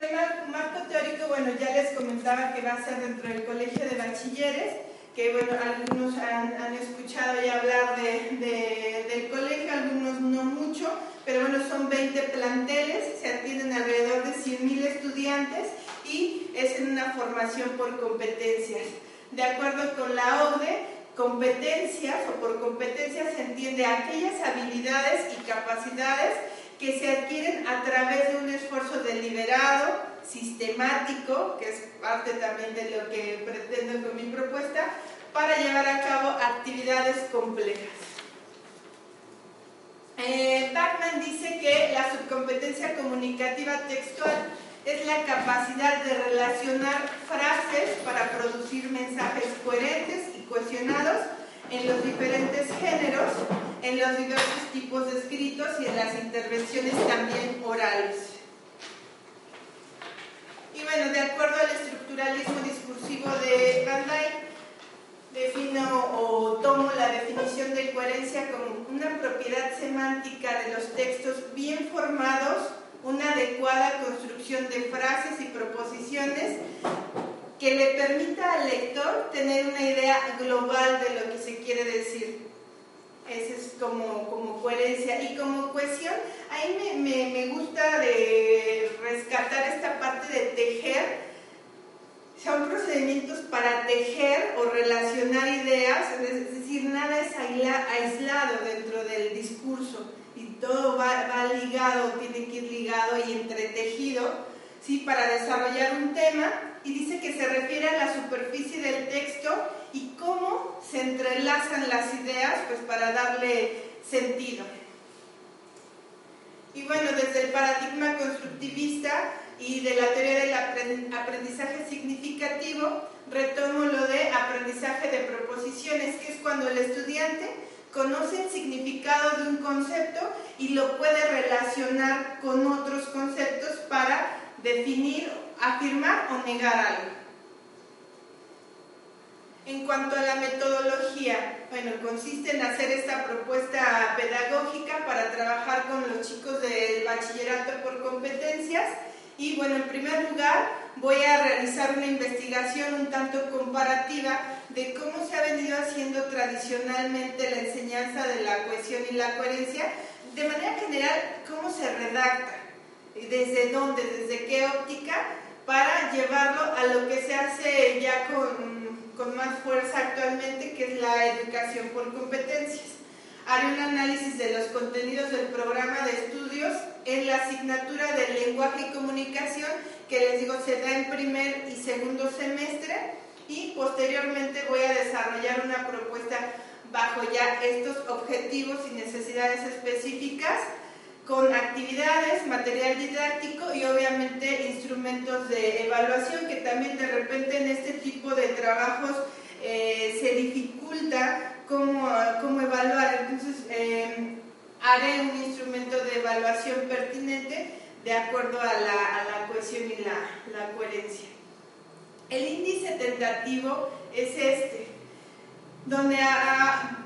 El marco teórico, bueno, ya les comentaba que va a ser dentro del colegio de bachilleres, que bueno, algunos han, escuchado ya hablar de, del colegio, algunos no mucho, pero bueno, son 20 planteles, se atienden alrededor de 100.000 estudiantes y es en una formación por competencias. De acuerdo con la OCDE, competencias o por competencias se entiende aquellas habilidades y capacidades que se adquieren a través de un deliberado, sistemático, que es parte también de lo que pretendo con mi propuesta, para llevar a cabo actividades complejas. Eh, dice que la subcompetencia comunicativa textual es la capacidad de relacionar frases para producir mensajes coherentes y cohesionados en los diferentes géneros, en los diversos tipos de escritos y en las intervenciones también orales. Bueno, de acuerdo al estructuralismo discursivo de Van defino o tomo la definición de coherencia como una propiedad semántica de los textos bien formados, una adecuada construcción de frases y proposiciones que le permita al lector tener una idea global de lo que se quiere decir. Esa es como, como coherencia. Y como cohesión, ahí me, me, me gusta de rescatar esta parte de tejer son procedimientos para tejer o relacionar ideas, es decir, nada es aislado dentro del discurso y todo va, va ligado, tiene que ir ligado y entretejido ¿sí? para desarrollar un tema y dice que se refiere a la superficie del texto y cómo se entrelazan las ideas pues, para darle sentido. Y bueno, desde el paradigma constructivista y de la teoría del aprendizaje significativo, retomo lo de aprendizaje de proposiciones, que es cuando el estudiante conoce el significado de un concepto y lo puede relacionar con otros conceptos para definir, afirmar o negar algo. En cuanto a la metodología, bueno, consiste en hacer esta propuesta pedagógica para trabajar con los chicos del bachillerato por competencias y bueno, en primer lugar voy a realizar una investigación un tanto comparativa de cómo se ha venido haciendo tradicionalmente la enseñanza de la cohesión y la coherencia, de manera general, cómo se redacta desde dónde, desde qué óptica, para llevarlo a lo que se hace ya con, con más fuerza actualmente, que es la educación por competencias. Haré un análisis de los contenidos del programa de estudios en la asignatura de lenguaje y comunicación, que les digo se da en primer y segundo semestre, y posteriormente voy a desarrollar una propuesta bajo ya estos objetivos y necesidades específicas con actividades, material didáctico y obviamente instrumentos de evaluación que también de repente en este tipo de trabajos eh, se dificulta cómo, cómo evaluar. Entonces eh, haré un instrumento de evaluación pertinente de acuerdo a la, a la cohesión y la, la coherencia. El índice tentativo es este donde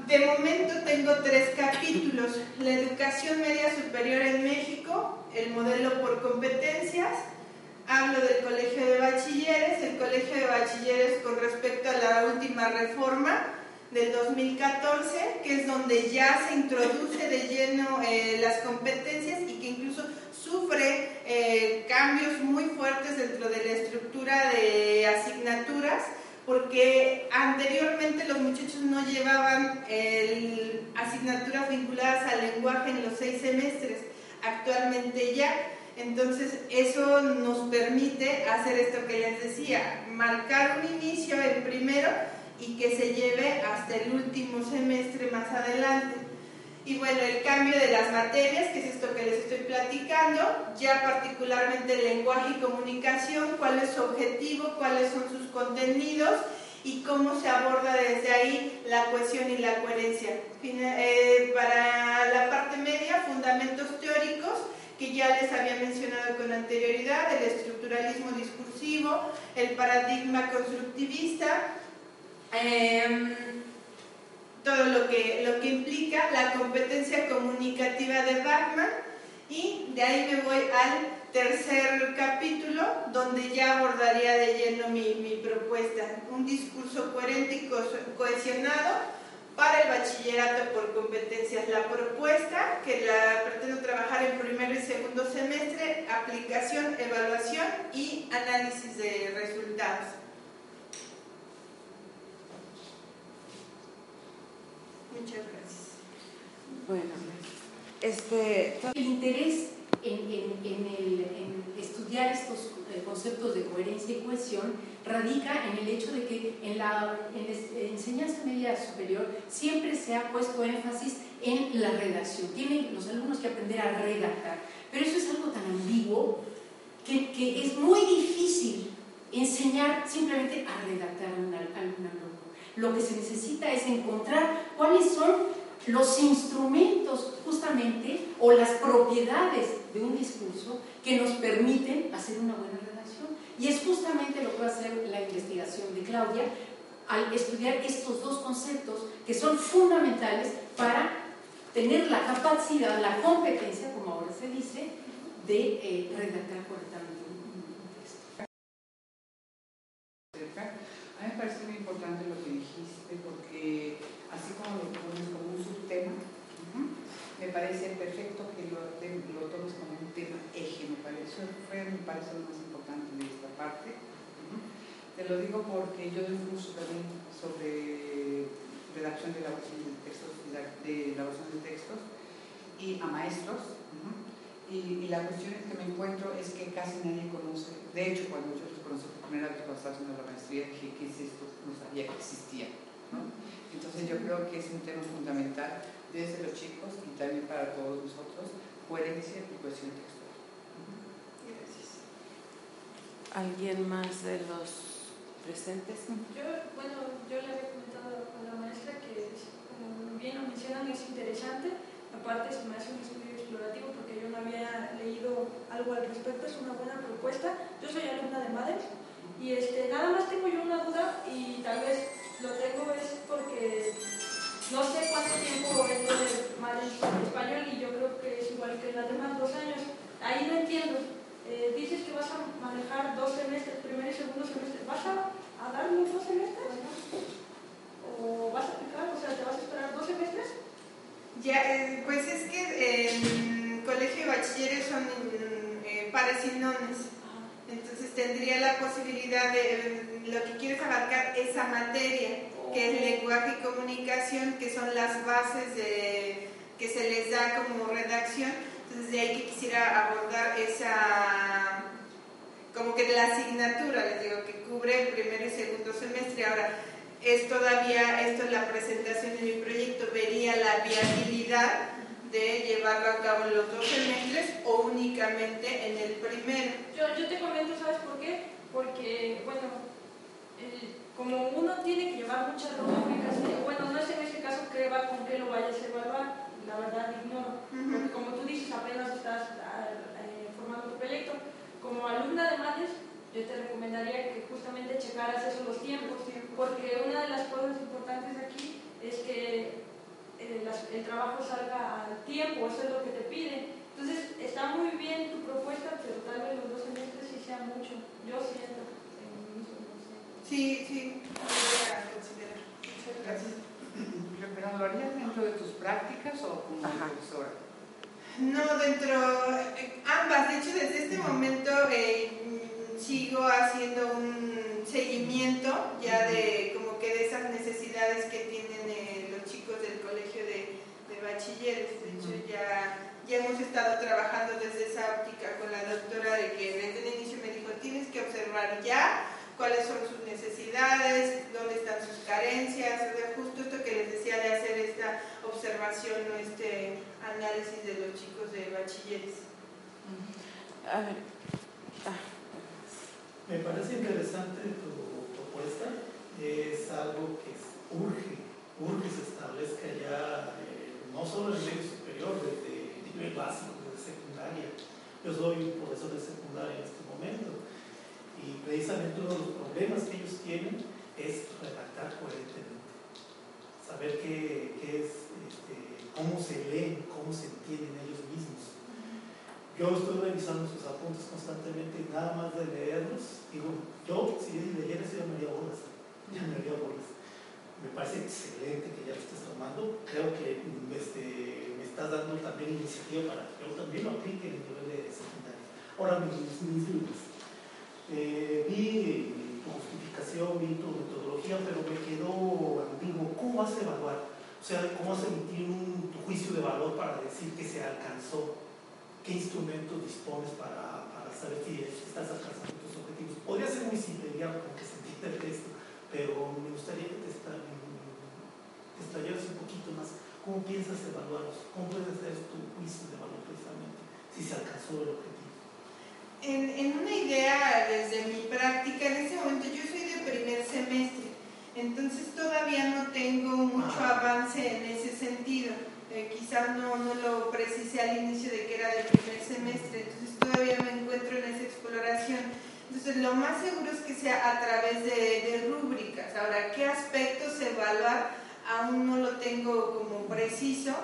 de momento tengo tres capítulos, la educación media superior en México, el modelo por competencias, hablo del colegio de bachilleres, el colegio de bachilleres con respecto a la última reforma del 2014, que es donde ya se introduce de lleno eh, las competencias y que incluso sufre eh, cambios muy fuertes dentro de la estructura de asignaturas porque anteriormente los muchachos no llevaban asignaturas vinculadas al lenguaje en los seis semestres, actualmente ya. Entonces eso nos permite hacer esto que les decía, marcar un inicio en primero y que se lleve hasta el último semestre más adelante. Y bueno, el cambio de las materias, que es esto que les estoy platicando, ya particularmente el lenguaje y comunicación, cuál es su objetivo, cuáles son sus contenidos y cómo se aborda desde ahí la cohesión y la coherencia. Eh, para la parte media, fundamentos teóricos, que ya les había mencionado con anterioridad, el estructuralismo discursivo, el paradigma constructivista, em, lo que, lo que implica la competencia comunicativa de Bachmann y de ahí me voy al tercer capítulo donde ya abordaría de lleno mi, mi propuesta, un discurso coherente y cohesionado para el bachillerato por competencias. La propuesta, que la pretendo trabajar en primer y segundo semestre, aplicación, evaluación y análisis de resultados. Muchas gracias. Bueno, este... El interés en, en, el, en estudiar estos eh, conceptos de coherencia y cohesión radica en el hecho de que en la, enseñanza media superior siempre se ha puesto énfasis en la redacción. Tienen los alumnos que aprender a redactar, pero eso es algo tan ambiguo que, que es muy difícil enseñar simplemente a redactar a un alumno. Lo que se necesita es encontrar cuáles son los instrumentos justamente o las propiedades de un discurso que nos permiten hacer una buena redacción. Y es justamente lo que va a hacer la investigación de Claudia al estudiar estos dos conceptos que son fundamentales para tener la capacidad, la competencia, como ahora se dice, de eh, redactar correctamente un texto. A mí me parece muy importante lo que porque así como lo pones como un subtema, me parece perfecto que lo, lo, tomes como un tema eje, me parece, me parece lo más importante de esta parte. Te lo digo porque yo doy un curso también sobre redacción de elaboración de textos, de elaboración de textos y a maestros. y, la cuestión que me encuentro es que casi nadie conoce, de hecho cuando yo los conocí por primera vez cuando estaba haciendo la maestría dije, ¿qué es esto? No sabía que existía. Entonces yo creo que es un tema fundamental desde los chicos y también para todos nosotros, coherencia y cohesión textual. Gracias. ¿Alguien más de los presentes? Yo, bueno, yo le había comentado a la maestra que, como bien lo mencionan, es interesante. Aparte, se me hace un estudio explorativo porque yo no había leído algo al respecto, es una buena propuesta. Yo soy alumna de MADES y este, nada más tengo yo una duda y tal vez lo tengo es porque no sé cuánto tiempo es de mal español y yo creo que es igual que las demás dos años. Ahí no entiendo. Eh, dices que vas a manejar dos semestres, primer y segundo semestre. ¿Vas a, dar los dos semestres? ¿O vas a aplicar? O sea, ¿te vas a esperar dos semestres? Ya, eh, pues es que en colegio de bachilleres son eh, pares y nones. Entonces tendría la posibilidad de, lo que quieres abarcar esa materia, que es lenguaje y comunicación, que son las bases de, que se les da como redacción. Entonces de ahí que quisiera abordar esa, como que la asignatura, les digo, que cubre el primer y segundo semestre. Ahora, es todavía, esto es la presentación de mi proyecto, vería la viabilidad de llevarlo a cabo en los dos semestres o únicamente. Te comento, ¿sabes por qué? Porque, bueno, como uno tiene que llevar muchas rúbricas, bueno, no es en ese caso que va con qué lo vayas a evaluar, la verdad ignoro, porque como tú dices, apenas estás ah, eh, formando tu proyecto. Como alumna de MADES, yo te recomendaría que justamente checaras esos los tiempos, porque una de las cosas importantes aquí es que eh, el trabajo salga al tiempo, eso es lo que te piden. Entonces, está muy bien tu propuesta, pero tal vez los dos semestres sí sea mucho. Yo siento. Sí, sí, voy a considerar. Muchas gracias. ¿Pero lo harías dentro de o como profesora? No, dentro, ambas. De hecho, desde este momento eh, sigo haciendo un seguimiento ya de como que de esas necesidades que tienen eh, los chicos del colegio de, de bachilleres. De hecho, ya, ya hemos estado trabajando desde esa óptica con la doctora de que desde el inicio me dijo, tienes que observar ya cuáles son sus necesidades, dónde están sus carencias, justo esto que les decía de hacer observación o este análisis de los chicos de bachilleres. A ver. Ah. Me parece interesante tu propuesta, es algo que urge, urge se establezca ya, eh, no solo en el medio superior, desde nivel básico, desde secundaria. Yo soy profesor de secundaria en este momento y precisamente uno de los problemas que ellos tienen es redactar coherentemente, saber qué, qué es, este, cómo se leen, cómo se entienden ellos mismos. Yo estoy revisando sus apuntes constantemente y nada más de leerlos, digo, yo si leyera eso ya me haría bolas, ya me haría bolas. Me parece excelente que ya lo estés tomando, creo que este, me estás dando también iniciativa para que yo también lo aplique en el nivel de secundaria. Ahora mis, mis libros. Eh, vi justificación, vi tu metodología, pero me quedó ambiguo. ¿Cómo vas a evaluar? O sea, ¿cómo vas a emitir un tu juicio de valor para decir que se alcanzó? ¿Qué instrumentos dispones para, para saber si estás alcanzando tus objetivos? Podría ser muy simple, ya porque se entiende el texto, pero me gustaría que te, estallaras un poquito más. ¿Cómo piensas evaluarlos? ¿Cómo puedes hacer tu juicio de valor precisamente? Si se alcanzó el objetivo en, una idea desde mi práctica, en ese momento yo soy de primer semestre, entonces todavía no tengo mucho avance en ese sentido. Eh, quizás no, no lo precisé al inicio de que era de primer semestre, entonces todavía me encuentro en esa exploración. Entonces lo más seguro es que sea a través de, de rúbricas. Ahora, ¿qué aspectos evaluar? Aún no lo tengo como preciso,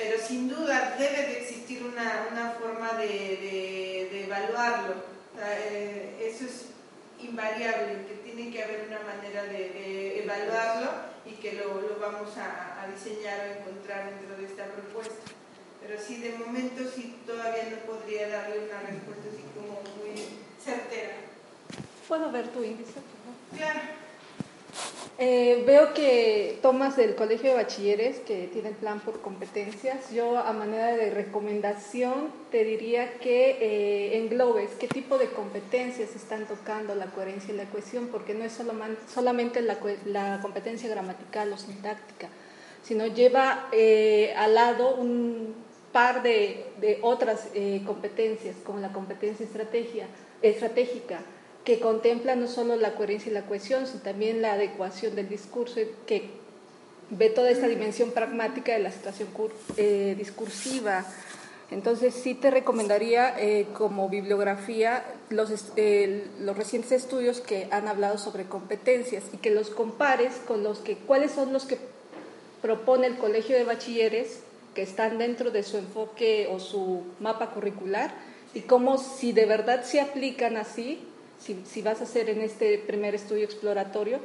pero sin duda debe de existir una, una forma de, de, evaluarlo. Eh, eso es invariable, que tiene que haber una manera de, evaluarlo y que lo, lo vamos a, a, diseñar o encontrar dentro de esta propuesta. Pero sí, de momento sí todavía no podría darle una respuesta así como muy certera. ¿Puedo ver tu índice? Claro. Eh, veo que tomas del Colegio de Bachilleres que tiene el plan por competencias. Yo a manera de recomendación te diría que eh, englobes qué tipo de competencias están tocando la coherencia y la cohesión, porque no es solamente la, competencia gramatical o sintáctica, sino lleva eh, al lado un par de, otras competencias, como la competencia estratégica que contempla no solo la coherencia y la cohesión, sino también la adecuación del discurso, que ve toda esta dimensión pragmática de la situación eh, discursiva. Entonces sí te recomendaría eh, como bibliografía los, los recientes estudios que han hablado sobre competencias y que los compares con los que, cuáles son los que propone el Colegio de Bachilleres que están dentro de su enfoque o su mapa curricular y cómo si de verdad se aplican así, si, vas a hacer en este primer estudio exploratorio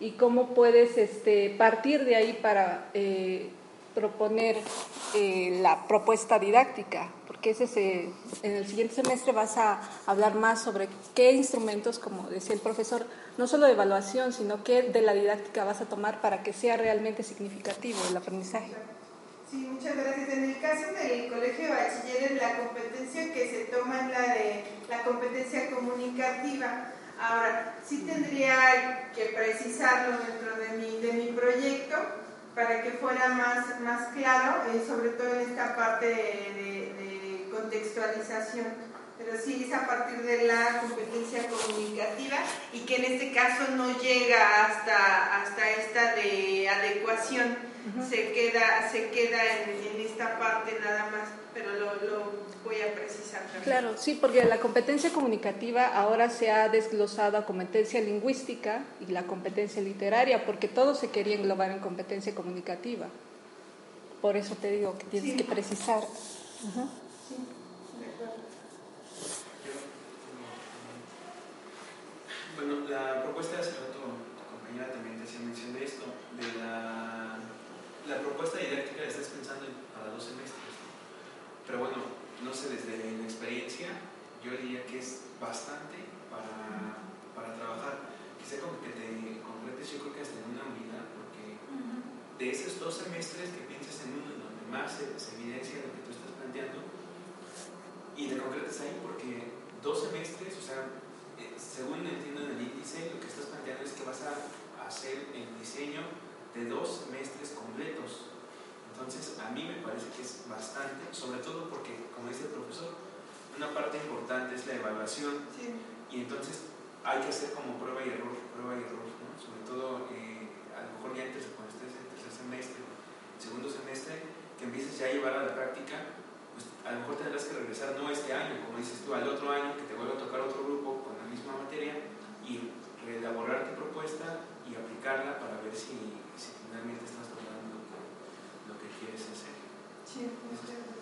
y cómo puedes este, partir de ahí para eh, proponer eh, la propuesta didáctica, porque ese en el siguiente semestre vas a hablar más sobre qué instrumentos, como decía el profesor, no solo de evaluación, sino qué de la didáctica vas a tomar para que sea realmente significativo el aprendizaje. Sí, muchas gracias. En el caso del colegio de bachilleres, la competencia que se toma es la de la competencia comunicativa. Ahora, sí tendría que precisarlo dentro de mi, de mi proyecto para que fuera más, más claro, eh, sobre todo en esta parte de, de contextualización pero sí es a partir de la competencia comunicativa y que en este caso no llega hasta, hasta esta de adecuación, se queda, se queda en, esta parte nada más, pero lo, lo voy a precisar también. Claro, sí, porque la competencia comunicativa ahora se ha desglosado a competencia lingüística y la competencia literaria, porque todo se quería englobar en competencia comunicativa. Por eso te digo que tienes que precisar. Bueno, la propuesta de hace rato, tu compañera también te hacía mención de esto, de la, la propuesta didáctica la estás pensando para dos semestres, pero bueno, no sé, desde la experiencia, yo diría que es bastante para, para trabajar. Quizá como que te completes, yo creo que hasta en una unidad, porque de esos dos semestres que piensas en uno donde más se, evidencia lo que tú estás planteando, y te concretes ahí porque dos semestres, o sea, según entiendo en el índice, lo que estás planteando es que vas a hacer el diseño de dos semestres completos. Entonces, a mí me parece que es bastante, sobre todo porque, como dice el profesor, una parte importante es la evaluación sí. y entonces hay que hacer como prueba y error, prueba y error, ¿no? sobre todo eh, a lo mejor ya antes cuando estés en tercer semestre, segundo semestre, que empieces ya a llevar a la práctica, pues a lo mejor tendrás que regresar no este año, como dices tú, al otro año que te vuelva a tocar otro grupo con la misma materia y reelaborar tu propuesta y aplicarla para ver si si realmente estás tomando lo que, quieres hacer. Sí, es cierto.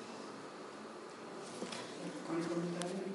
¿Cuál es el comentario?